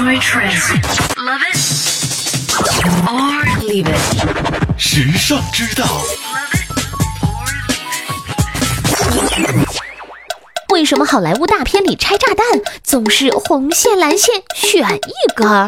Enjoy trends. Love it or leave it. 时尚之道.为什么好莱坞大片里拆炸弹总是红线蓝线选一根儿？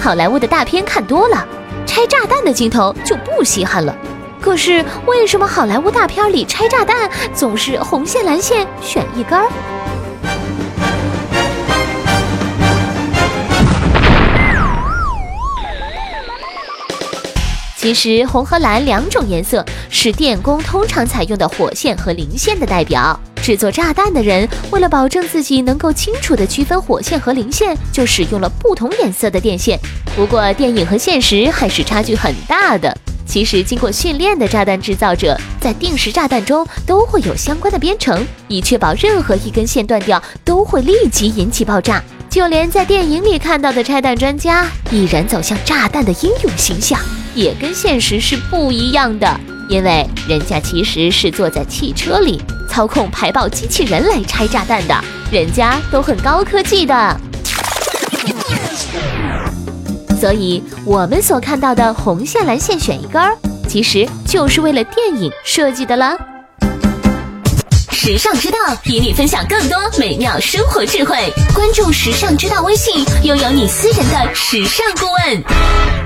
好莱坞的大片看多了，拆炸弹的镜头就不稀罕了。可是为什么好莱坞大片里拆炸弹总是红线蓝线选一根儿？其实红和蓝两种颜色是电工通常采用的火线和零线的代表。制作炸弹的人为了保证自己能够清楚地区分火线和零线，就使用了不同颜色的电线。不过电影和现实还是差距很大的。其实经过训练的炸弹制造者在定时炸弹中都会有相关的编程，以确保任何一根线断掉都会立即引起爆炸。就连在电影里看到的拆弹专家，毅然走向炸弹的英勇形象，也跟现实是不一样的。因为人家其实是坐在汽车里操控排爆机器人来拆炸弹的，人家都很高科技的。所以，我们所看到的红线蓝线选一根儿，其实就是为了电影设计的了。时尚之道与你分享更多美妙生活智慧，关注时尚之道微信，拥有你私人的时尚顾问。